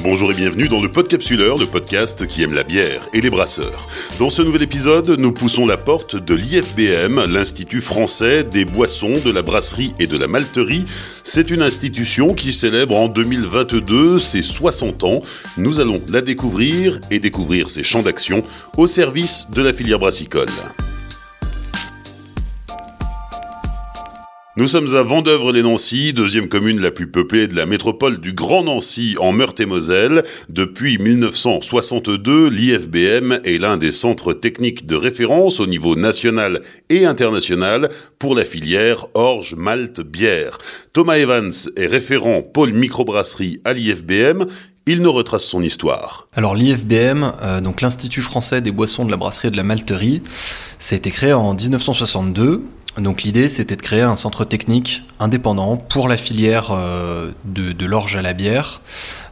Bonjour et bienvenue dans le Podcapsuleur, le podcast qui aime la bière et les brasseurs. Dans ce nouvel épisode, nous poussons la porte de l'IFBM, l'Institut français des boissons, de la brasserie et de la malterie. C'est une institution qui célèbre en 2022 ses 60 ans. Nous allons la découvrir et découvrir ses champs d'action au service de la filière brassicole. Nous sommes à Vendeuvre-les-Nancy, deuxième commune la plus peuplée de la métropole du Grand Nancy en Meurthe-et-Moselle. Depuis 1962, l'IFBM est l'un des centres techniques de référence au niveau national et international pour la filière orge, malte, bière. Thomas Evans est référent pôle microbrasserie à l'IFBM. Il nous retrace son histoire. Alors l'IFBM, euh, donc l'Institut français des boissons de la brasserie et de la malterie, ça a été créé en 1962 donc l'idée, c'était de créer un centre technique indépendant pour la filière euh, de, l'orge à la bière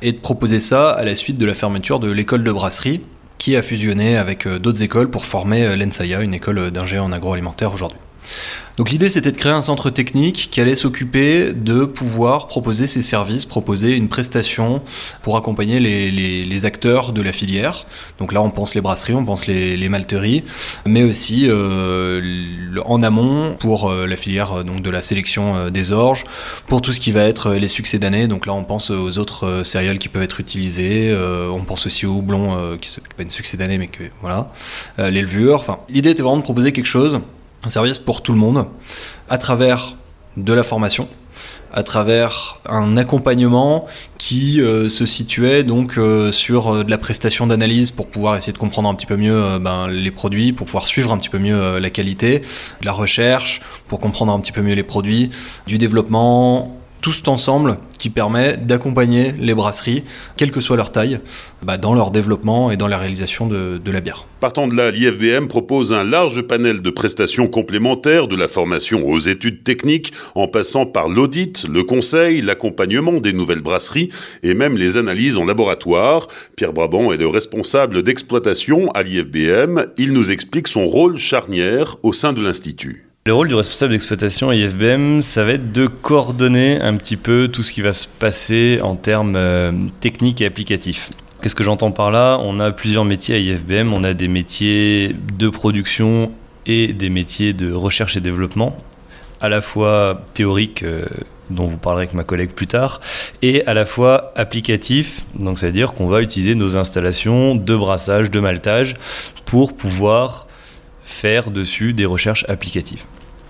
et de proposer ça à la suite de la fermeture de l'école de brasserie qui a fusionné avec euh, d'autres écoles pour former euh, l'ENSAIA, une école d'ingé en agroalimentaire aujourd'hui. Donc l'idée c'était de créer un centre technique qui allait s'occuper de pouvoir proposer ses services, proposer une prestation pour accompagner les, acteurs de la filière. Donc là on pense les brasseries, on pense les, malteries, mais aussi euh, en amont pour euh, la filière euh, de la sélection des orges, pour tout ce qui va être les succès d'année. Donc là on pense aux autres céréales qui peuvent être utilisées, on pense aussi au houblon qui n'est pas une succès d'année mais que voilà, les levures. Enfin l'idée était vraiment de proposer quelque chose un service pour tout le monde, à travers de la formation, à travers un accompagnement qui euh, se situait donc euh, sur euh, de la prestation d'analyse pour pouvoir essayer de comprendre un petit peu mieux ben, les produits, pour pouvoir suivre un petit peu mieux la qualité, de la recherche, pour comprendre un petit peu mieux les produits, du développement, tout cet ensemble qui permet d'accompagner les brasseries, quelle que soit leur taille, bah, dans leur développement et dans la réalisation de, la bière. Partant de là, l'IFBM propose un large panel de prestations complémentaires, de la formation aux études techniques, en passant par l'audit, le conseil, l'accompagnement des nouvelles brasseries et même les analyses en laboratoire. Pierre Brabant est le responsable d'exploitation à l'IFBM. Il nous explique son rôle charnière au sein de l'Institut. Le rôle du responsable d'exploitation IFBM, ça va être de coordonner un petit peu tout ce qui va se passer en termes euh, techniques et applicatifs. Qu'est-ce que j'entends par là? On a plusieurs métiers à IFBM. On a des métiers de production et des métiers de recherche et développement, à la fois théoriques, euh, dont vous parlerez avec ma collègue plus tard, et à la fois applicatifs. Donc, ça veut dire qu'on va utiliser nos installations de brassage, de maltage, pour pouvoir faire dessus des recherches applicatives.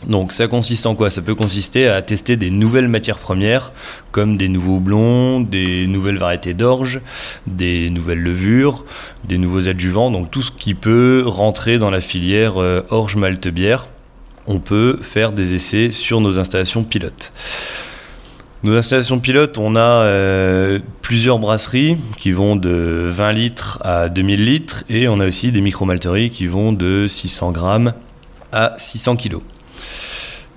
Donc ça consiste en quoi? Ça peut consister à tester des nouvelles matières premières, comme des nouveaux blonds, des nouvelles variétés d'orge, des nouvelles levures, des nouveaux adjuvants, donc tout ce qui peut rentrer dans la filière euh, orge malte bière. On peut faire des essais sur nos installations pilotes. Nos installations pilotes, on a euh, plusieurs brasseries qui vont de 20 litres à 2000 litres et on a aussi des micro-malteries qui vont de 600 grammes à 600 kilos.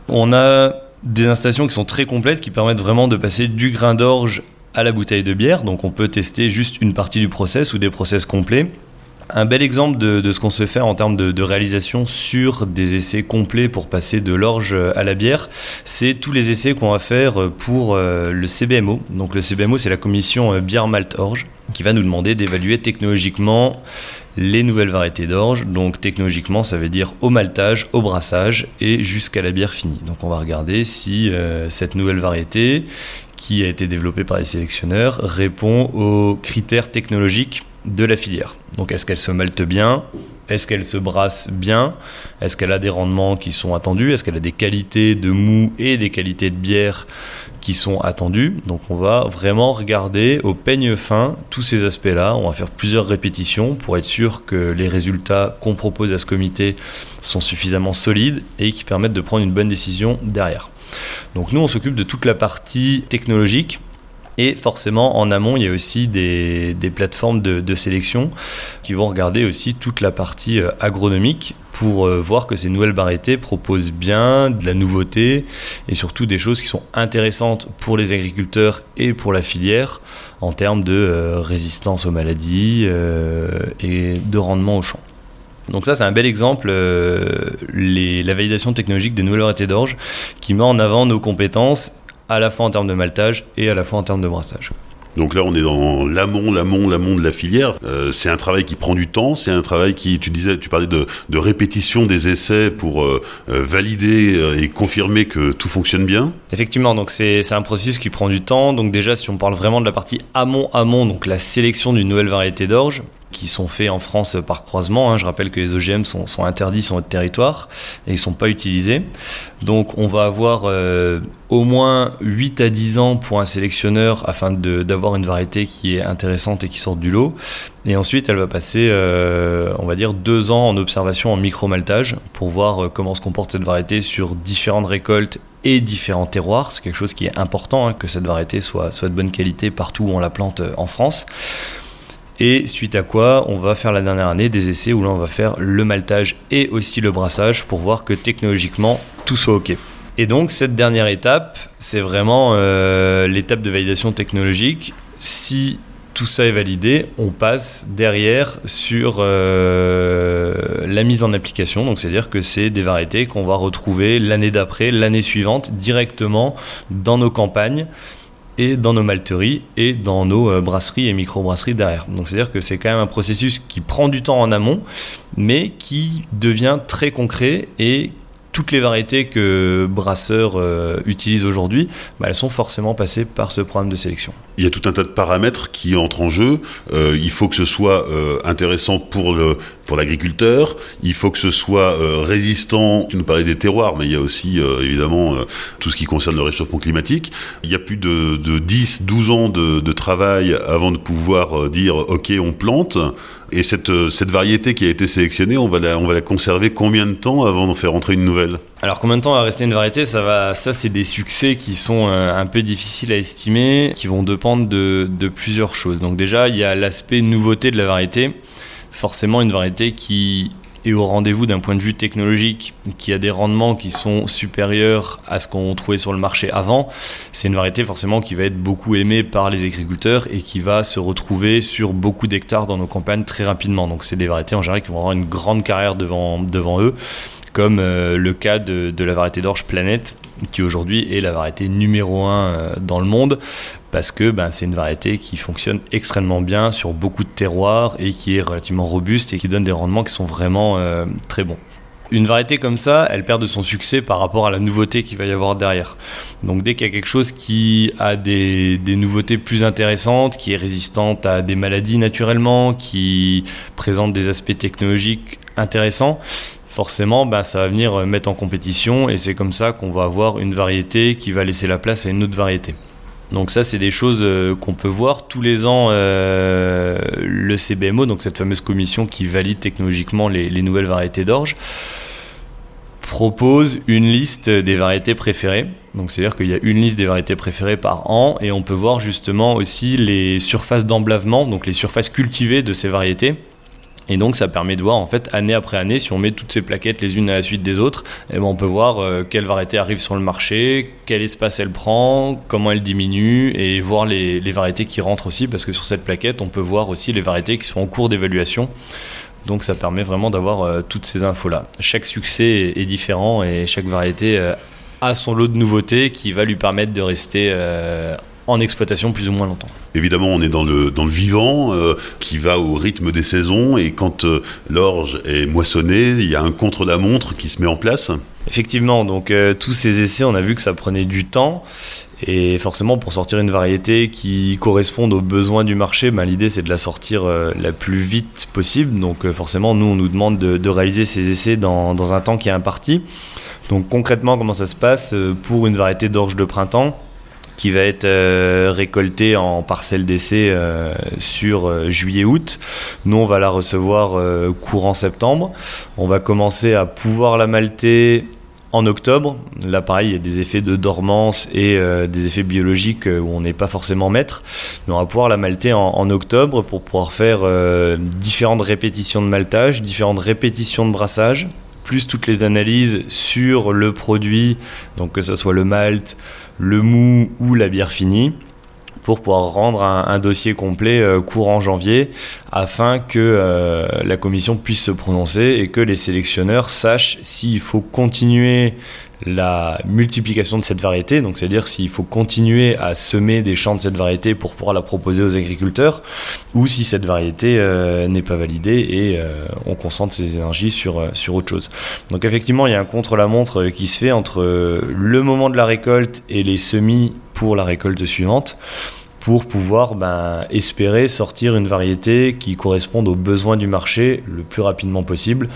On a des installations qui sont très complètes, qui permettent vraiment de passer du grain d'orge à la bouteille de bière. Donc on peut tester juste une partie du process ou des process complets. Un bel exemple de, ce qu'on sait faire en termes de, réalisation sur des essais complets pour passer de l'orge à la bière, c'est tous les essais qu'on va faire pour euh, le CBMO. Donc le CBMO, c'est la commission euh, bière malt orge qui va nous demander d'évaluer technologiquement les nouvelles variétés d'orge. Donc technologiquement, ça veut dire au maltage, au brassage et jusqu'à la bière finie. Donc on va regarder si euh, cette nouvelle variété qui a été développée par les sélectionneurs répond aux critères technologiques de la filière. Donc est-ce qu'elle se malte bien? Est-ce qu'elle se brasse bien? Est-ce qu'elle a des rendements qui sont attendus? Est-ce qu'elle a des qualités de mou et des qualités de bière qui sont attendues? Donc on va vraiment regarder au peigne fin tous ces aspects-là. On va faire plusieurs répétitions pour être sûr que les résultats qu'on propose à ce comité sont suffisamment solides et qui permettent de prendre une bonne décision derrière. Donc nous on s'occupe de toute la partie technologique et forcément, en amont, il y a aussi des, plateformes de, sélection qui vont regarder aussi toute la partie euh, agronomique pour euh, voir que ces nouvelles variétés proposent bien de la nouveauté et surtout des choses qui sont intéressantes pour les agriculteurs et pour la filière en termes de euh, résistance aux maladies et de rendement au champ. Donc ça, c'est un bel exemple, la validation technologique des nouvelles variétés d'orge qui met en avant nos compétences à la fois en termes de maltage et à la fois en termes de brassage. Donc là, on est dans l'amont, l'amont, l'amont de la filière. Euh, c'est un travail qui prend du temps. C'est un travail qui, tu disais, tu parlais de, de répétition des essais pour euh, euh, valider et confirmer que tout fonctionne bien. Effectivement, donc c'est un processus qui prend du temps. Donc déjà, si on parle vraiment de la partie amont, amont, donc la sélection d'une nouvelle variété d'orge, qui sont faits en France par croisement. Hein. Je rappelle que les OGM sont, interdits sur notre territoire et ils ne sont pas utilisés. Donc on va avoir euh, au moins 8 à 10 ans pour un sélectionneur afin d'avoir une variété qui est intéressante et qui sort du lot. Et ensuite elle va passer, euh, on va dire, 2 ans en observation en micro-maltage pour voir euh, comment se comporte cette variété sur différentes récoltes et différents terroirs. C'est quelque chose qui est important, hein, que cette variété soit, soit de bonne qualité partout où on la plante en France. Et suite à quoi, on va faire la dernière année des essais où là on va faire le maltage et aussi le brassage pour voir que technologiquement tout soit OK. Et donc cette dernière étape, c'est vraiment euh, l'étape de validation technologique. Si tout ça est validé, on passe derrière sur euh, la mise en application. Donc, c'est-à-dire que c'est des variétés qu'on va retrouver l'année d'après, l'année suivante, directement dans nos campagnes et dans nos malteries et dans nos euh, brasseries et micro-brasseries derrière. Donc c'est-à-dire que c'est quand même un processus qui prend du temps en amont, mais qui devient très concret et toutes les variétés que brasseurs euh, utilisent aujourd'hui, bah, elles sont forcément passées par ce programme de sélection. Il y a tout un tas de paramètres qui entrent en jeu. Euh, il faut que ce soit euh, intéressant pour le pour l'agriculteur. Il faut que ce soit résistant. Tu nous parlais des terroirs, mais il y a aussi évidemment tout ce qui concerne le réchauffement climatique. Il y a plus de, de 10, 12 ans de travail avant de pouvoir dire OK, on plante. Et cette, euh, cette variété qui a été sélectionnée, on va, la, on va la conserver combien de temps avant d'en faire entrer une nouvelle? Alors combien de temps va rester une variété? Ça, va, ça c'est des succès qui sont euh, un peu difficiles à estimer, qui vont dépendre de, de plusieurs choses. Donc déjà, il y a l'aspect nouveauté de la variété. Forcément, une variété qui et au rendez-vous d'un point de vue technologique, qui a des rendements qui sont supérieurs à ce qu'on trouvait sur le marché avant, c'est une variété forcément qui va être beaucoup aimée par les agriculteurs et qui va se retrouver sur beaucoup d'hectares dans nos campagnes très rapidement. Donc c'est des variétés en général qui vont avoir une grande carrière devant, devant eux, comme euh, le cas de, de la variété d'orge Planète, qui aujourd'hui est la variété numéro 1 euh, dans le monde, parce que ben, c'est une variété qui fonctionne extrêmement bien sur beaucoup de terroirs et qui est relativement robuste et qui donne des rendements qui sont vraiment euh, très bons. Une variété comme ça, elle perd de son succès par rapport à la nouveauté qu'il va y avoir derrière. Donc dès qu'il y a quelque chose qui a des, nouveautés plus intéressantes, qui est résistante à des maladies naturellement, qui présente des aspects technologiques intéressants, forcément, ben, ça va venir mettre en compétition et c'est comme ça qu'on va avoir une variété qui va laisser la place à une autre variété. Donc ça, c'est des choses euh, qu'on peut voir tous les ans. Euh, le CBMO, donc cette fameuse commission qui valide technologiquement les, nouvelles variétés d'orge, propose une liste des variétés préférées. Donc c'est-à-dire qu'il y a une liste des variétés préférées par an et on peut voir justement aussi les surfaces d'emblavement, donc les surfaces cultivées de ces variétés. Et donc ça permet de voir en fait année après année si on met toutes ces plaquettes les unes à la suite des autres, eh ben, on peut voir euh, quelle variété arrive sur le marché, quel espace elle prend, comment elle diminue et voir les, variétés qui rentrent aussi parce que sur cette plaquette on peut voir aussi les variétés qui sont en cours d'évaluation. Donc ça permet vraiment d'avoir euh, toutes ces infos là. Chaque succès est, différent et chaque variété euh, a son lot de nouveautés qui va lui permettre de rester en exploitation plus ou moins longtemps. Évidemment, on est dans le, dans le vivant euh, qui va au rythme des saisons et quand euh, l'orge est moissonnée, il y a un contre-la-montre qui se met en place. Effectivement, donc euh, tous ces essais, on a vu que ça prenait du temps et forcément, pour sortir une variété qui corresponde aux besoins du marché, ben, l'idée c'est de la sortir la plus vite possible. Donc forcément, nous, on nous demande de, de réaliser ces essais dans, dans, un temps qui est imparti. Donc concrètement, comment ça se passe pour une variété d'orge de printemps qui va être euh, récoltée en parcelle d'essai euh, sur euh, juillet-août. Nous, on va la recevoir courant septembre. On va commencer à pouvoir la malter en octobre. Là, pareil, il y a des effets de dormance et des effets biologiques où on n'est pas forcément maître. Mais on va pouvoir la malter en, octobre pour pouvoir faire différentes répétitions de maltage, différentes répétitions de brassage, plus toutes les analyses sur le produit, donc que ce soit le malt, le mou ou la bière finie pour pouvoir rendre un, dossier complet euh, courant janvier afin que euh, la commission puisse se prononcer et que les sélectionneurs sachent s'il faut continuer la multiplication de cette variété, donc c'est-à-dire s'il faut continuer à semer des champs de cette variété pour pouvoir la proposer aux agriculteurs, ou si cette variété euh, n'est pas validée et euh, on concentre ses énergies sur, euh, sur autre chose. Donc effectivement, il y a un contre-la-montre qui se fait entre le moment de la récolte et les semis pour la récolte suivante pour pouvoir ben, espérer sortir une variété qui corresponde aux besoins du marché le plus rapidement possible.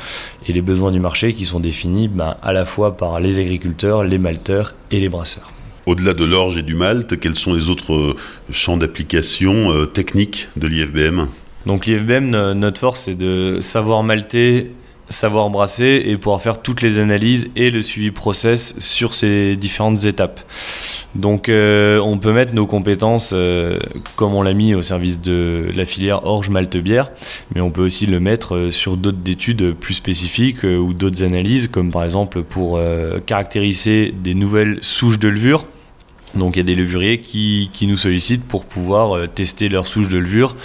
Et les besoins du marché qui sont définis ben, à la fois par les agriculteurs, les malteurs et les brasseurs. Au-delà de l'orge et du malt, quels sont les autres euh, champs d'application euh, techniques de l'IFBM? Donc l'IFBM, notre force, c'est de savoir malter savoir brasser et pouvoir faire toutes les analyses et le suivi process sur ces différentes étapes. Donc euh, on peut mettre nos compétences euh, comme on l'a mis au service de la filière orge malte bière, mais on peut aussi le mettre euh, sur d'autres études plus spécifiques ou d'autres analyses comme par exemple pour caractériser des nouvelles souches de levure. Donc il y a des levuriers qui, qui nous sollicitent pour pouvoir tester leurs souches de levure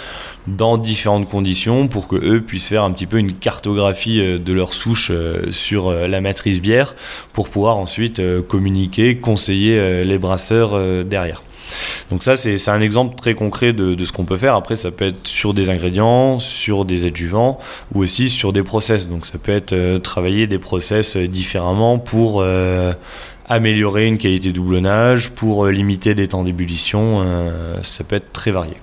dans différentes conditions pour que eux puissent faire un petit peu une cartographie euh, de leur souche euh, sur euh, la matrice bière pour pouvoir ensuite communiquer, conseiller les brasseurs derrière. Donc ça, c'est un exemple très concret de, ce qu'on peut faire. Après, ça peut être sur des ingrédients, sur des adjuvants ou aussi sur des process. Donc ça peut être travailler des process différemment pour améliorer une qualité de doublonnage, pour limiter des temps d'ébullition. ça peut être très varié.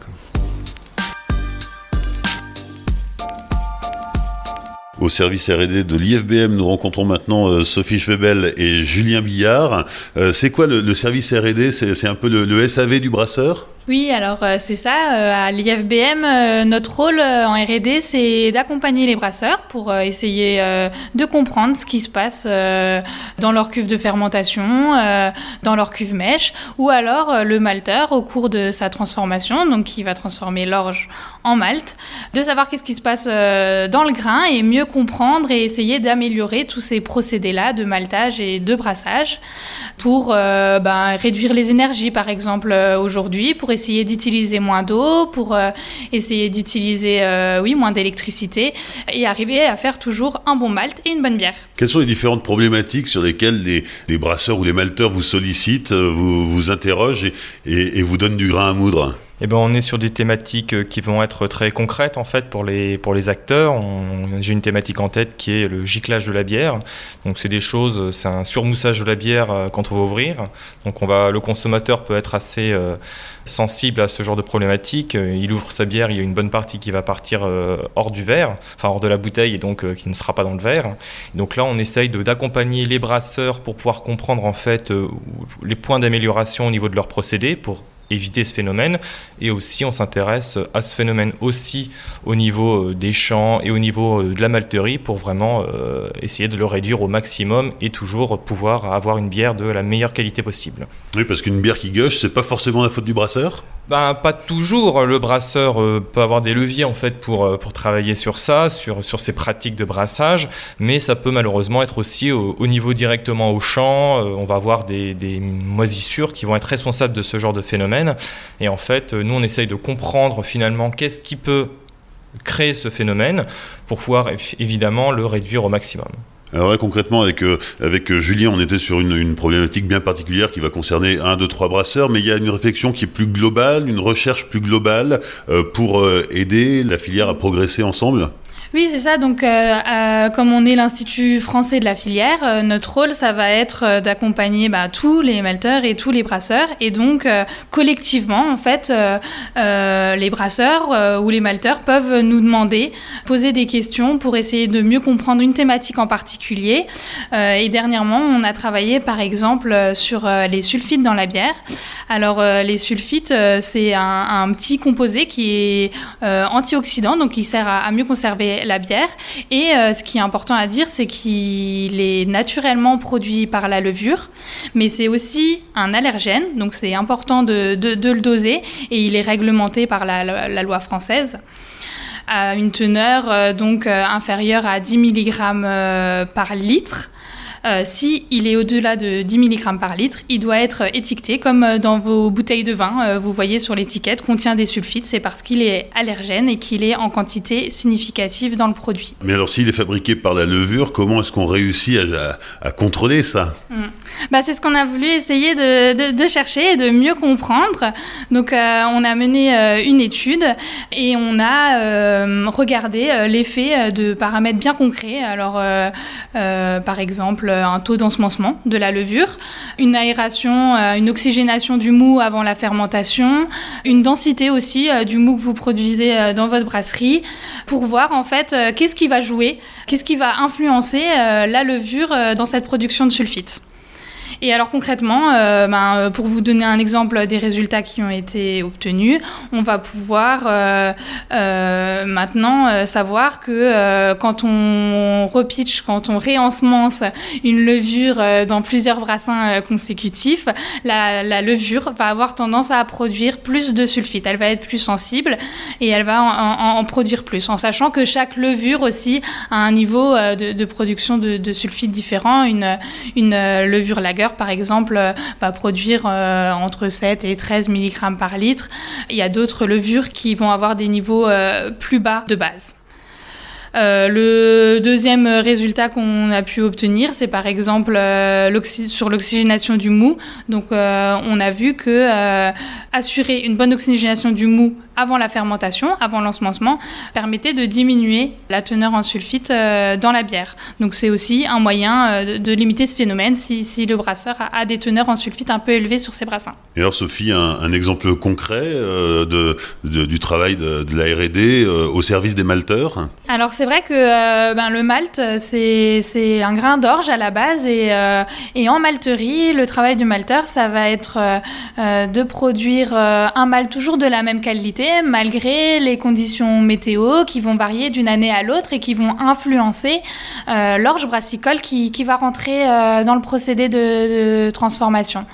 Au service R&D de l'IFBM, nous rencontrons maintenant euh, Sophie Schwebel et Julien Billard. Euh, c'est quoi le, service R&D C'est un peu le SAV du brasseur? Oui, alors euh, c'est ça. À l'IFBM, notre rôle en RD, c'est d'accompagner les brasseurs pour essayer de comprendre ce qui se passe dans leur cuve de fermentation, dans leur cuve mèche, ou alors le malteur au cours de sa transformation, donc qui va transformer l'orge en malt, de savoir qu'est-ce qui se passe dans le grain et mieux comprendre et essayer d'améliorer tous ces procédés-là de maltage et de brassage pour ben, réduire les énergies, par exemple, aujourd'hui, pour essayer d'utiliser moins d'eau, pour euh, essayer d'utiliser euh, oui, moins d'électricité et arriver à faire toujours un bon malt et une bonne bière. Quelles sont les différentes problématiques sur lesquelles les, brasseurs ou les malteurs vous sollicitent, euh, vous interrogent et vous donnent du grain à moudre? Eh ben, on est sur des thématiques euh, qui vont être très concrètes en fait pour les, pour les acteurs. J'ai une thématique en tête qui est le giclage de la bière. Donc c'est des choses, c'est un surmoussage de la bière euh, quand on va ouvrir. Donc on va, le consommateur peut être assez euh, sensible à ce genre de problématique. Il ouvre sa bière, il y a une bonne partie qui va partir hors du verre, enfin hors de la bouteille et donc qui ne sera pas dans le verre. Donc là on essaye d'accompagner les brasseurs pour pouvoir comprendre en fait les points d'amélioration au niveau de leur procédé pour éviter ce phénomène. Et aussi, on s'intéresse à ce phénomène aussi au niveau euh, des champs et au niveau euh, de la malterie pour vraiment euh, essayer de le réduire au maximum et toujours pouvoir avoir une bière de la meilleure qualité possible. Oui, parce qu'une bière qui gauche, c'est pas forcément la faute du brasseur? Ben, pas toujours. Le brasseur euh, peut avoir des leviers en fait pour, euh, pour travailler sur ça, sur, sur ses pratiques de brassage, mais ça peut malheureusement être aussi au, niveau directement au champ. Euh, on va avoir des, des, moisissures qui vont être responsables de ce genre de phénomène. Et en fait, nous, on essaye de comprendre finalement qu'est-ce qui peut créer ce phénomène pour pouvoir évidemment le réduire au maximum. Alors concrètement, avec, euh, avec euh, Julien, on était sur une, problématique bien particulière qui va concerner un, deux, trois brasseurs, mais il y a une réflexion qui est plus globale, une recherche plus globale euh, pour aider la filière à progresser ensemble? Oui, c'est ça. Donc, euh, euh, comme on est l'Institut français de la filière, euh, notre rôle, ça va être d'accompagner bah, tous les malteurs et tous les brasseurs. Et donc, collectivement, en fait, les brasseurs ou les malteurs peuvent nous demander, poser des questions pour essayer de mieux comprendre une thématique en particulier. et dernièrement, on a travaillé, par exemple, sur les sulfites dans la bière. Alors, les sulfites, c'est un, petit composé qui est antioxydant, donc qui sert à mieux conserver la bière. Et euh, ce qui est important à dire, c'est qu'il est naturellement produit par la levure, mais c'est aussi un allergène, donc c'est important de, le doser, et il est réglementé par la, loi française à une teneur euh, donc euh, inférieure à 10 mg par litre. Si il est au-delà de 10 mg par litre, il doit être étiqueté comme dans vos bouteilles de vin. vous voyez sur l'étiquette contient des sulfites, c'est parce qu'il est allergène et qu'il est en quantité significative dans le produit. Mais alors s'il est fabriqué par la levure, comment est-ce qu'on réussit à, contrôler ça? Hmm. bah, C'est ce qu'on a voulu essayer de, chercher et de mieux comprendre. Donc on a mené une étude et on a regardé l'effet de paramètres bien concrets. Alors par exemple un taux d'ensemencement de la levure, une aération, une oxygénation du mou avant la fermentation, une densité aussi euh, du mou que vous produisez euh, dans votre brasserie, pour voir en fait euh, qu'est-ce qui va jouer, qu'est-ce qui va influencer la levure dans cette production de sulfite. Et alors concrètement, euh, ben, euh, pour vous donner un exemple des résultats qui ont été obtenus, on va pouvoir euh, maintenant savoir que quand on repitch, quand on réensemence une levure dans plusieurs brassins consécutifs, la, levure va avoir tendance à produire plus de sulfite. Elle va être plus sensible et elle va en, produire plus, en sachant que chaque levure aussi a un niveau de, production de, sulfite différent. Une, une levure lager par exemple, euh, va produire euh, entre 7 et 13 mg par litre. Il y a d'autres levures qui vont avoir des niveaux euh, plus bas de base. Le deuxième résultat qu'on a pu obtenir, c'est par exemple sur l'oxygénation du mou. Donc, on a vu que assurer une bonne oxygénation du mou avant la fermentation, avant l'ensemencement, permettait de diminuer la teneur en sulfite euh, dans la bière. Donc c'est aussi un moyen euh, de limiter ce phénomène si, le brasseur a, des teneurs en sulfite un peu élevées sur ses brassins. Et alors Sophie, un, exemple concret euh, de, du travail de, la R&D au service des malteurs? Alors c'est vrai que ben, le malt, c'est un grain d'orge à la base et, et, en malterie, le travail du malteur, ça va être de produire un malt toujours de la même qualité malgré les conditions météo qui vont varier d'une année à l'autre et qui vont influencer euh, l'orge brassicole qui, va rentrer euh, dans le procédé de transformation.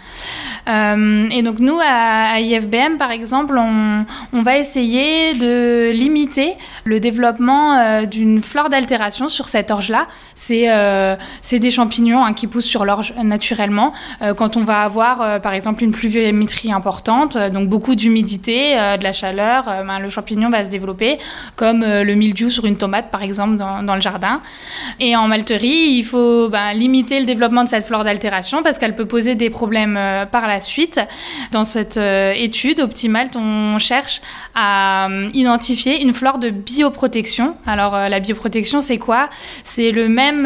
Euh, et donc nous, à, IFBM, par exemple, on, va essayer de limiter le développement euh, d'une flore d'altération sur cette orge-là. C'est euh, des champignons hein, qui poussent sur l'orge naturellement. quand on va avoir, par exemple, une pluviométrie importante, donc beaucoup d'humidité, de la chaleur, ben, le champignon va se développer, comme le mildiou sur une tomate, par exemple, dans, le jardin. Et en malterie, il faut ben, limiter le développement de cette flore d'altération parce qu'elle peut poser des problèmes par la la suite. Dans cette euh, étude, Optimalt, on cherche à euh, identifier une flore de bioprotection. Alors, euh, la bioprotection, c'est quoi? C'est le même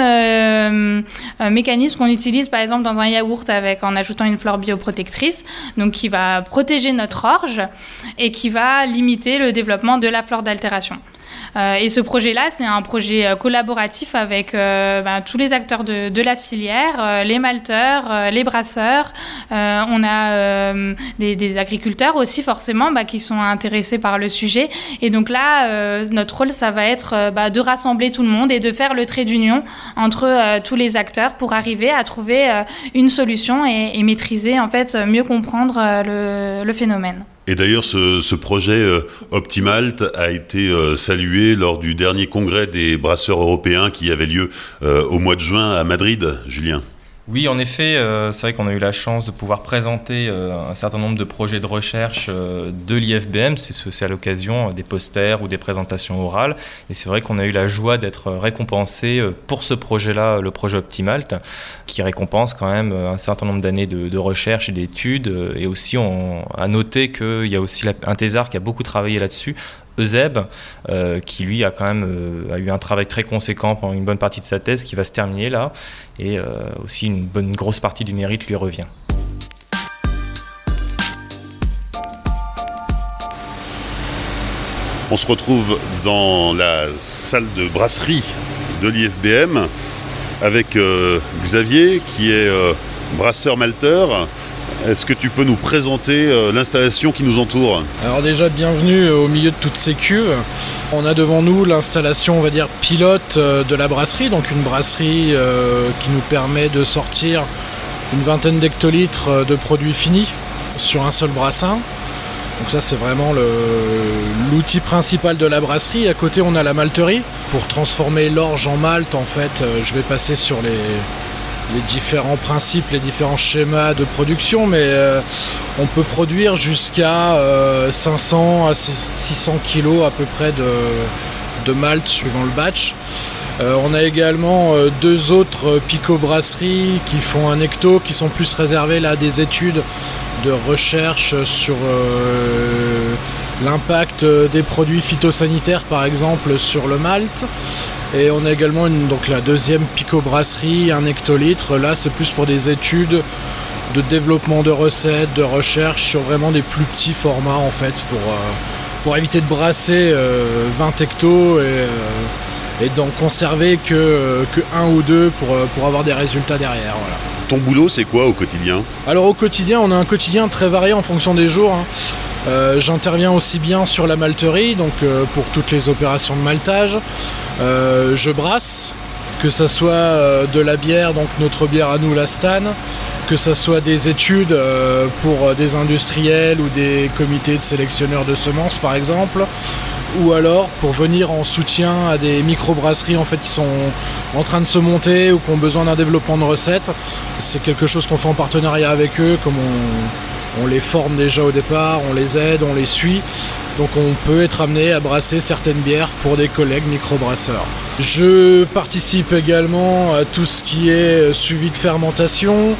mécanisme qu'on utilise, par exemple, dans un yaourt avec, en ajoutant une flore bioprotectrice, donc qui va protéger notre orge et qui va limiter le développement de la flore d'altération. Euh, et ce projet-là, c'est un projet euh, collaboratif avec euh, ben, tous les acteurs de, la filière, les malteurs, les brasseurs. on a des, agriculteurs aussi forcément bah, qui sont intéressés par le sujet. Et donc là, notre rôle, ça va être bah, de rassembler tout le monde et de faire le trait d'union entre tous les acteurs pour arriver à trouver une solution et, maîtriser, en fait, mieux comprendre le phénomène. Et d'ailleurs, ce, projet euh, Optimalt a été euh, salué lors du dernier congrès des brasseurs européens qui avait lieu euh, au mois de juin à Madrid, Julien. Oui, en effet, euh, c'est vrai qu'on a eu la chance de pouvoir présenter euh, un certain nombre de projets de recherche euh, de l'IFBM. C'est à l'occasion des posters ou des présentations orales. Et c'est vrai qu'on a eu la joie d'être récompensé pour ce projet-là, le projet Optimalt, qui récompense quand même un certain nombre d'années de, recherche et d'études. Et aussi, on a noté qu'il y a aussi un thésard qui a beaucoup travaillé là-dessus, Euseb, euh, qui lui a quand même euh, eu un travail très conséquent pendant une bonne partie de sa thèse qui va se terminer là, et euh, aussi une bonne grosse partie du mérite lui revient. On se retrouve dans la salle de brasserie de l'IFBM avec Xavier qui est brasseur malteur est-ce que tu peux nous présenter euh, l'installation qui nous entoure Alors déjà bienvenue au milieu de toutes ces cuves. On a devant nous l'installation on va dire pilote euh, de la brasserie, donc une brasserie euh, qui nous permet de sortir une vingtaine d'hectolitres de produits finis sur un seul brassin. Donc ça c'est vraiment l'outil principal de la brasserie. À côté on a la malterie. Pour transformer l'orge en malt en fait je vais passer sur les, les différents principes, les différents schémas de production, mais on peut produire jusqu'à 500 à 600 kg à peu près de, de malt suivant le batch. on a également deux autres pico-brasseries qui font un hecto, qui sont plus réservées là à des études de recherche sur l'impact des produits phytosanitaires par exemple sur le malt. Et on a également une, donc la deuxième pico-brasserie, un hectolitre. Là, c'est plus pour des études de développement de recettes, de recherche sur vraiment des plus petits formats en fait pour, euh, pour éviter de brasser 20 euh, hectos et, euh, et d'en conserver que, que un ou deux pour, pour avoir des résultats derrière. Voilà. Ton boulot, c'est quoi au quotidien? Alors au quotidien, on a un quotidien très varié en fonction des jours. Hein. Euh, j'interviens aussi bien sur la malterie, donc euh, pour toutes les opérations de maltage. Euh, je brasse, que ce soit de la bière, donc notre bière à nous, la Stan, que ce soit des études pour des industriels ou des comités de sélectionneurs de semences par exemple, ou alors pour venir en soutien à des microbrasseries en fait qui sont en train de se monter ou qui ont besoin d'un développement de recettes. C'est quelque chose qu'on fait en partenariat avec eux, comme on on les forme déjà au départ, on les aide, on les suit. Donc on peut être amené à brasser certaines bières pour des collègues microbrasseurs. Je participe également à tout ce qui est suivi de fermentation,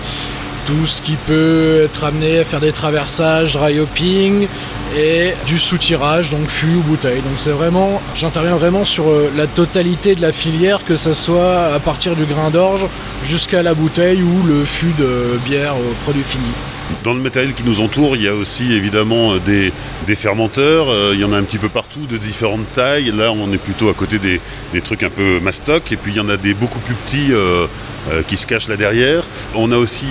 tout ce qui peut être amené à faire des traversages, dry hopping et du soutirage, donc fût ou bouteille. Donc c'est vraiment, j'interviens vraiment sur euh, la totalité de la filière, que ce soit à partir du grain d'orge jusqu'à la bouteille ou le fût de bière produit fini. Dans le matériel qui nous entoure, il y a aussi évidemment euh, des, fermenteurs. Euh, il y en a un petit peu partout, de différentes tailles. Là, on est plutôt à côté des, trucs un peu mastoc. Et puis, il y en a des beaucoup plus petits euh, qui se cachent là derrière. On a aussi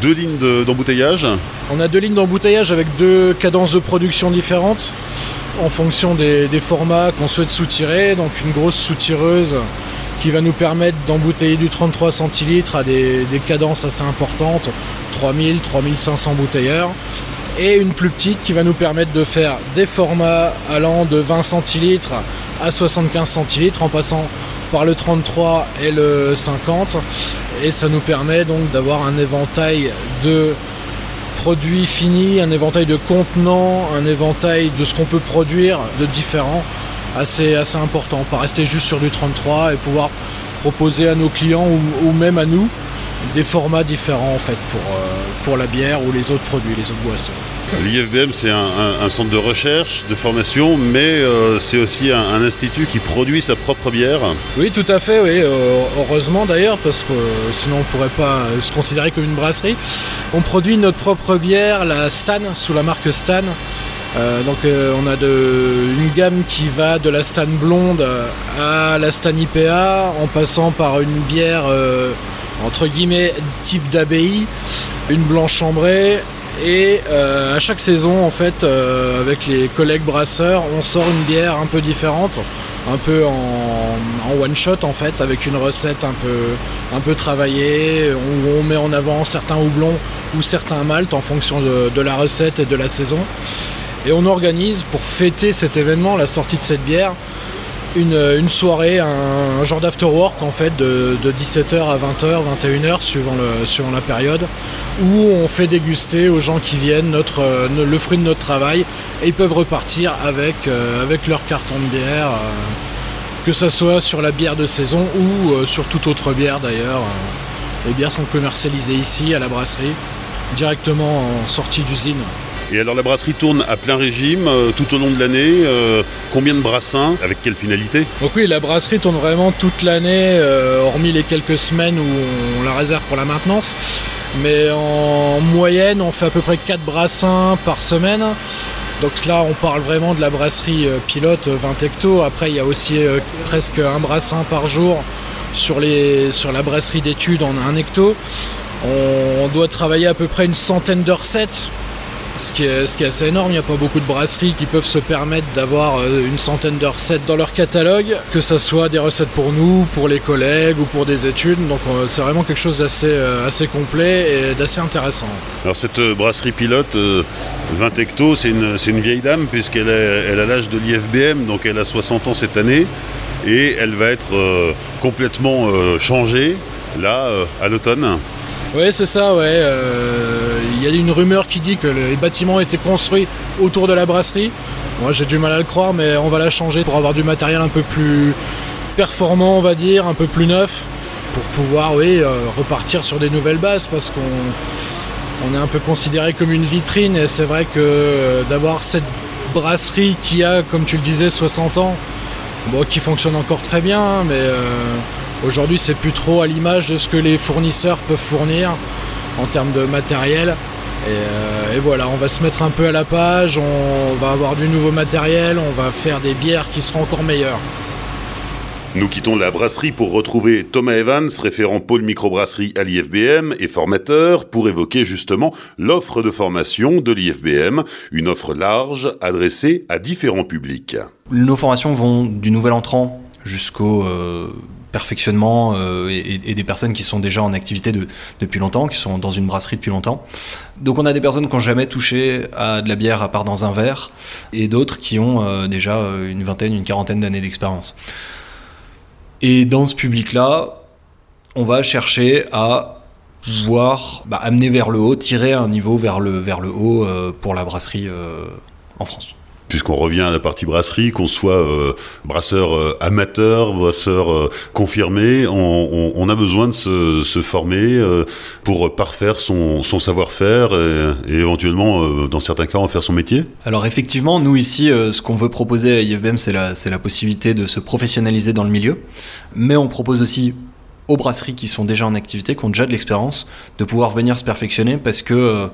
deux lignes d'embouteillage. on a deux lignes d'embouteillage avec deux cadences de production différentes en fonction des, formats qu'on souhaite soutirer. Donc, une grosse soutireuse qui va nous permettre d'embouteiller du 33 centilitres à des, cadences assez importantes, 3000, 3500 bouteilleurs, et une plus petite qui va nous permettre de faire des formats allant de 20 centilitres à 75 centilitres en passant par le 33 et le 50 et ça nous permet donc d'avoir un éventail de produits finis, un éventail de contenants, un éventail de ce qu'on peut produire de différents assez, assez important, pas rester juste sur du 33 et pouvoir proposer à nos clients ou, même à nous des formats différents en fait pour, euh, pour la bière ou les autres produits, les autres boissons. L'IFBM c'est un, centre de recherche, de formation, mais euh, c'est aussi un, institut qui produit sa propre bière. Oui tout à fait, oui. Euh, heureusement d'ailleurs parce que sinon on ne pourrait pas se considérer comme une brasserie. On produit notre propre bière, la Stan, sous la marque Stan. Donc on a une gamme qui va de la Stan blonde à la Stan IPA en passant par une bière entre guillemets type d'abbaye, une blanche chambrée et à chaque saison en fait avec les collègues brasseurs on sort une bière un peu différente un peu en, one shot en fait avec une recette un peu, un peu travaillée où on met en avant certains houblons ou certains maltes en fonction de la recette et de la saison. Et on organise pour fêter cet événement, la sortie de cette bière, une, soirée, un, genre d'afterwork en fait de, 17h à 20h, 21h suivant, la période, où on fait déguster aux gens qui viennent notre, le fruit de notre travail et ils peuvent repartir avec, euh, leur carton de bière, euh, que ce soit sur la bière de saison ou euh, sur toute autre bière d'ailleurs. les bières sont commercialisées ici à la brasserie, directement en sortie d'usine. Et alors la brasserie tourne à plein régime euh, tout au long de l'année. Euh, combien de brassins Avec quelle finalité? Donc oui, la brasserie tourne vraiment toute l'année, euh, hormis les quelques semaines où on la réserve pour la maintenance. Mais en moyenne, on fait à peu près 4 brassins par semaine. Donc là, on parle vraiment de la brasserie pilote 20 hectos. Après, il y a aussi presque un brassin par jour sur, les, sur la brasserie d'études en 1 hecto. On doit travailler à peu près une centaine de recettes ce qui, est, assez énorme. Il n'y a pas beaucoup de brasseries qui peuvent se permettre d'avoir euh, une centaine de recettes dans leur catalogue, que ce soit des recettes pour nous, pour les collègues ou pour des études. Donc euh, c'est vraiment quelque chose d'assez euh, assez complet et d'assez intéressant. Alors cette brasserie pilote, 20 hectos, c'est une, vieille dame puisqu'elle elle a l'âge de l'IFBM, donc elle a 60 ans cette année et elle va être complètement changée là, à l'automne Oui, c'est ça, ouais. Il y a une rumeur qui dit que les bâtiments étaient construits autour de la brasserie. Moi, j'ai du mal à le croire, mais on va la changer pour avoir du matériel un peu plus performant, on va dire, un peu plus neuf, pour pouvoir, oui, repartir sur des nouvelles bases, parce qu'on on est un peu considéré comme une vitrine et c'est vrai que euh, d'avoir cette brasserie qui a, comme tu le disais, 60 ans, qui fonctionne encore très bien, mais euh, aujourd'hui c'est plus trop à l'image de ce que les fournisseurs peuvent fournir en termes de matériel. Et, euh, et, voilà, on va se mettre un peu à la page, on va avoir du nouveau matériel, on va faire des bières qui seront encore meilleures. Nous quittons la brasserie pour retrouver Thomas Evans, référent pôle microbrasserie à l'IFBM et formateur, pour évoquer justement l'offre de formation de l'IFBM, une offre large adressée à différents publics. Nos formations vont du nouvel entrant jusqu'au euh, perfectionnement euh, et, des personnes qui sont déjà en activité depuis longtemps, qui sont dans une brasserie depuis longtemps. Donc on a des personnes qui n'ont jamais touché à de la bière à part dans un verre, et d'autres qui ont euh, déjà une vingtaine, une quarantaine d'années d'expérience. Et dans ce public-là, on va chercher à pouvoir bah, amener vers le haut, tirer un niveau vers le, vers le haut euh, pour la brasserie euh, en France puisqu'on revient à la partie brasserie, qu'on soit euh, brasseur amateur, brasseur confirmé, on, a besoin de se, former pour parfaire son, savoir-faire et, éventuellement, dans certains cas, en faire son métier. Alors effectivement, nous ici, ce qu'on veut proposer à IFBM, c'est la, la possibilité de se professionnaliser dans le milieu, mais on propose aussi aux brasseries qui sont déjà en activité, qui ont déjà de l'expérience, de pouvoir venir se perfectionner parce que euh,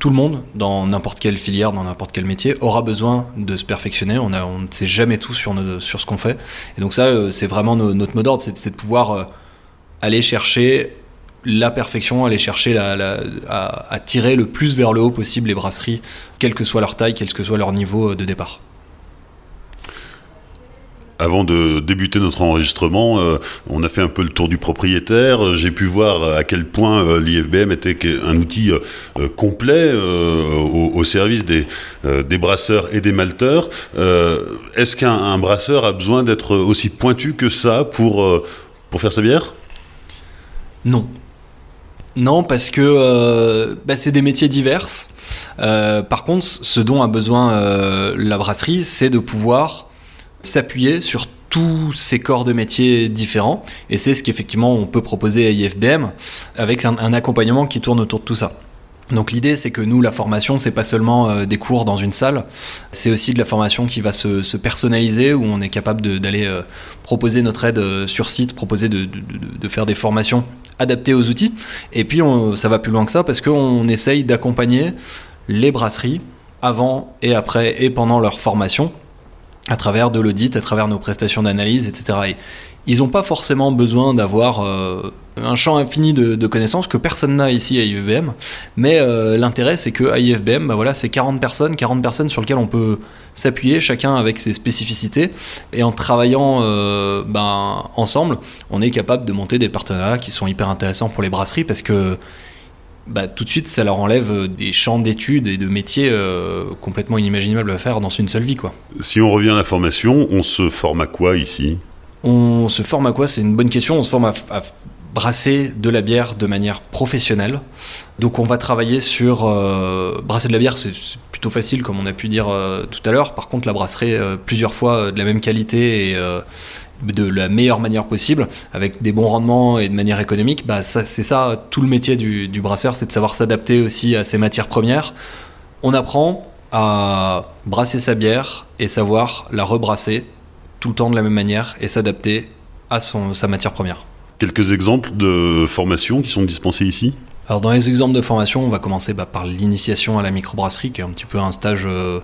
tout le monde, dans n'importe quelle filière, dans n'importe quel métier, aura besoin de se perfectionner. On, ne sait jamais tout sur, sur ce qu'on fait. Et donc ça, euh, c'est vraiment notre mot d'ordre, c'est de pouvoir euh, aller chercher la perfection, aller chercher à, tirer le plus vers le haut possible les brasseries, quelle que soit leur taille, quel que soit leur niveau de départ. Avant de débuter notre enregistrement, euh, on a fait un peu le tour du propriétaire. J'ai pu voir à quel point euh, l'IFBM était un outil euh, complet au, service des, des, brasseurs et des malteurs. Est-ce qu'un brasseur a besoin d'être aussi pointu que ça pour, pour faire sa bière? Non. Non, parce que bah, c'est des métiers divers. par contre, ce dont a besoin la brasserie, c'est de pouvoir s'appuyer sur tous ces corps de métiers différents. Et c'est ce qu'effectivement on peut proposer à IFBM avec un, accompagnement qui tourne autour de tout ça. Donc l'idée c'est que nous la formation c'est pas seulement euh, des cours dans une salle, c'est aussi de la formation qui va se, personnaliser où on est capable d'aller euh, proposer notre aide euh, sur site, proposer de, faire des formations adaptées aux outils. Et puis ça va plus loin que ça parce qu'on essaye d'accompagner les brasseries avant et après et pendant leur formation à travers de l'audit, à travers nos prestations d'analyse, etc. Et ils n'ont pas forcément besoin d'avoir euh, un champ infini de, connaissances que personne n'a ici à IFBM. Mais euh, l'intérêt, c'est que à IFBM, bah voilà, c'est 40 personnes, 40 personnes sur lesquelles on peut s'appuyer, chacun avec ses spécificités. Et en travaillant euh, ben, ensemble, on est capable de monter des partenariats qui sont hyper intéressants pour les brasseries parce que bah, tout de suite, ça leur enlève euh, des champs d'études et de métiers euh, complètement inimaginables à faire dans une seule vie. Quoi. Si on revient à la formation, on se forme à quoi ici? On se forme à quoi? C'est une bonne question. On se forme à, brasser de la bière de manière professionnelle. Donc on va travailler sur... Euh, brasser de la bière, c'est plutôt facile, comme on a pu dire tout à l'heure. Par contre, la brasserie plusieurs fois de la même qualité et de la meilleure manière possible, avec des bons rendements et de manière économique, bah c'est ça tout le métier du, brasseur, c'est de savoir s'adapter aussi à ses matières premières. On apprend à brasser sa bière et savoir la rebrasser tout le temps de la même manière et s'adapter à son, sa matière première. Quelques exemples de formations qui sont dispensées ici? Alors dans les exemples de formation, on va commencer bah, par l'initiation à la microbrasserie, qui est un petit peu un stage... Euh,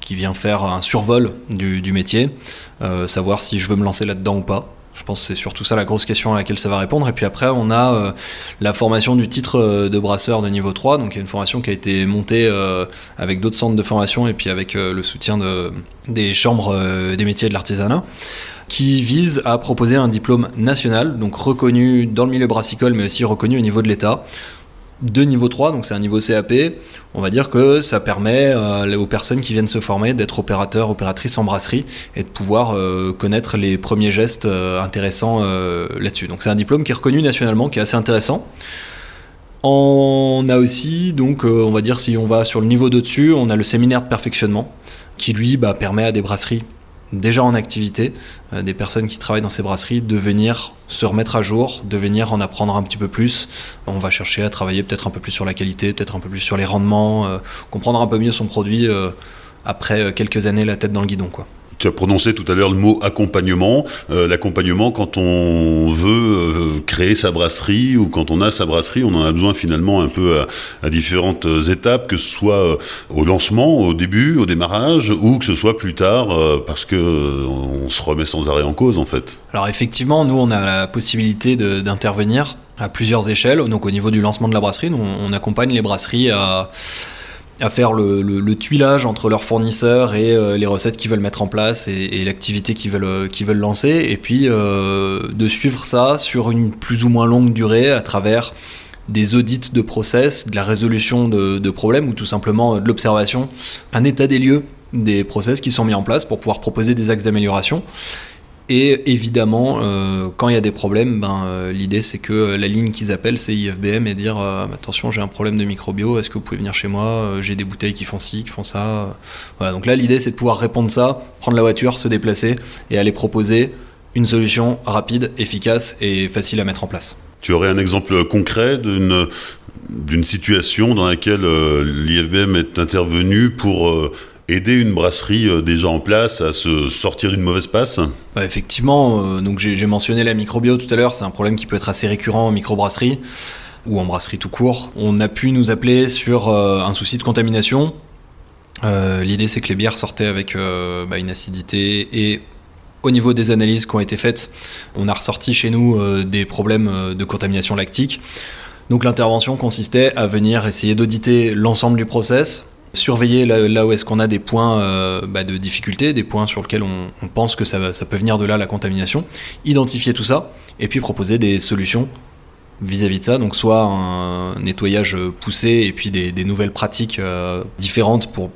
qui vient faire un survol du, métier, euh, savoir si je veux me lancer là-dedans ou pas. Je pense que c'est surtout ça la grosse question à laquelle ça va répondre. Et puis après, on a euh, la formation du titre euh, de brasseur de niveau 3. Donc il y a une formation qui a été montée avec d'autres centres de formation et puis avec le soutien de, des chambres des métiers de l'artisanat qui vise à proposer un diplôme national, donc reconnu dans le milieu brassicole, mais aussi reconnu au niveau de l'État, de niveau 3, donc c'est un niveau CAP, on va dire que ça permet euh, aux personnes qui viennent se former d'être opérateurs, opératrices en brasserie et de pouvoir euh, connaître les premiers gestes euh, intéressants là-dessus. Donc c'est un diplôme qui est reconnu nationalement, qui est assez intéressant. On a aussi, donc on va dire si on va sur le niveau de dessus, on a le séminaire de perfectionnement qui lui bah, permet à des brasseries déjà en activité, euh, des personnes qui travaillent dans ces brasseries, de venir se remettre à jour, de venir en apprendre un petit peu plus. On va chercher à travailler peut-être un peu plus sur la qualité, peut-être un peu plus sur les rendements, euh, comprendre un peu mieux son produit euh, après quelques années la tête dans le guidon. Quoi tu as prononcé tout à l'heure le mot accompagnement. Euh, l'accompagnement, quand on veut euh, créer sa brasserie ou quand on a sa brasserie, on en a besoin finalement un peu à, différentes étapes, que ce soit euh, au lancement, au début, au démarrage, ou que ce soit plus tard, parce que on se remet sans arrêt en cause en fait. Alors effectivement, nous on a la possibilité d'intervenir à plusieurs échelles. Donc au niveau du lancement de la brasserie, on accompagne les brasseries à à faire le, tuilage entre leurs fournisseurs et euh, les recettes qu'ils veulent mettre en place et, l'activité qu'ils veulent, euh, veulent lancer, et puis euh, de suivre ça sur une plus ou moins longue durée à travers des audits de process, de la résolution de, de problèmes ou tout simplement de l'observation, un état des lieux des process qui sont mis en place pour pouvoir proposer des axes d'amélioration. Et évidemment, euh, quand il y a des problèmes, ben, euh, l'idée c'est que la ligne qu'ils appellent, c'est IFBM et dire euh, attention, j'ai un problème de microbio, est-ce que vous pouvez venir chez moi J'ai des bouteilles qui font ci, qui font ça. Voilà, donc là, l'idée c'est de pouvoir répondre ça, prendre la voiture, se déplacer et aller proposer une solution rapide, efficace et facile à mettre en place. Tu aurais un exemple concret d'une d'une situation dans laquelle l'IFBM est intervenu pour aider une brasserie euh, déjà en place à se sortir d'une mauvaise passe Effectivement, euh, j'ai mentionné la microbio tout à l'heure, c'est un problème qui peut être assez récurrent en microbrasserie ou en brasserie tout court. On a pu nous appeler sur euh, un souci de contamination. L'idée c'est que les bières sortaient avec bah, une acidité et au niveau des analyses qui ont été faites, on a ressorti chez nous des problèmes de contamination lactique. Donc l'intervention consistait à venir essayer d'auditer l'ensemble du process, surveiller là, où est-ce qu'on a des points euh, bah, de difficulté, des points sur lesquels on, pense que ça, peut venir de là la contamination, identifier tout ça et puis proposer des solutions vis-à-vis de ça, donc soit un nettoyage poussé et puis des, nouvelles pratiques euh, différentes pour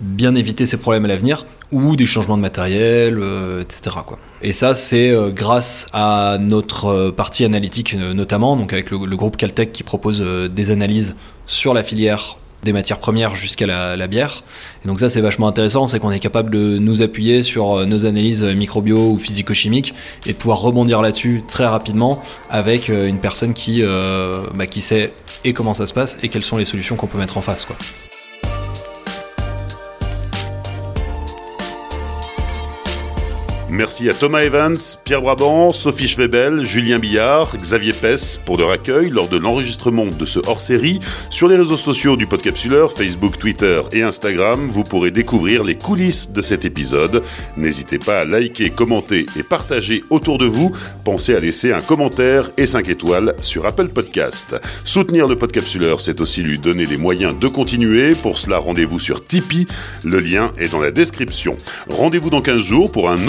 bien éviter ces problèmes à l'avenir, ou des changements de matériel, euh, etc. Et ça, c'est grâce à notre partie analytique notamment, donc avec le groupe Caltech qui propose des analyses sur la filière des matières premières jusqu'à la, bière. Et donc ça c'est vachement intéressant, c'est qu'on est capable de nous appuyer sur euh, nos analyses microbio ou physico-chimiques et de pouvoir rebondir là-dessus très rapidement avec euh, une personne qui, euh, bah, qui sait et comment ça se passe et quelles sont les solutions qu'on peut mettre en face. Quoi. Merci à Thomas Evans, Pierre Brabant, Sophie Schwebel, Julien Billard, Xavier Pess pour leur accueil lors de l'enregistrement de ce hors-série. Sur les réseaux sociaux du Podcapsuleur, Facebook, Twitter et Instagram, vous pourrez découvrir les coulisses de cet épisode. N'hésitez pas à liker, commenter et partager autour de vous. Pensez à laisser un commentaire et 5 étoiles sur Apple Podcast. Soutenir le Podcapsuleur, c'est aussi lui donner les moyens de continuer. Pour cela, rendez-vous sur Tipeee. Le lien est dans la description. Rendez-vous dans 15 jours pour un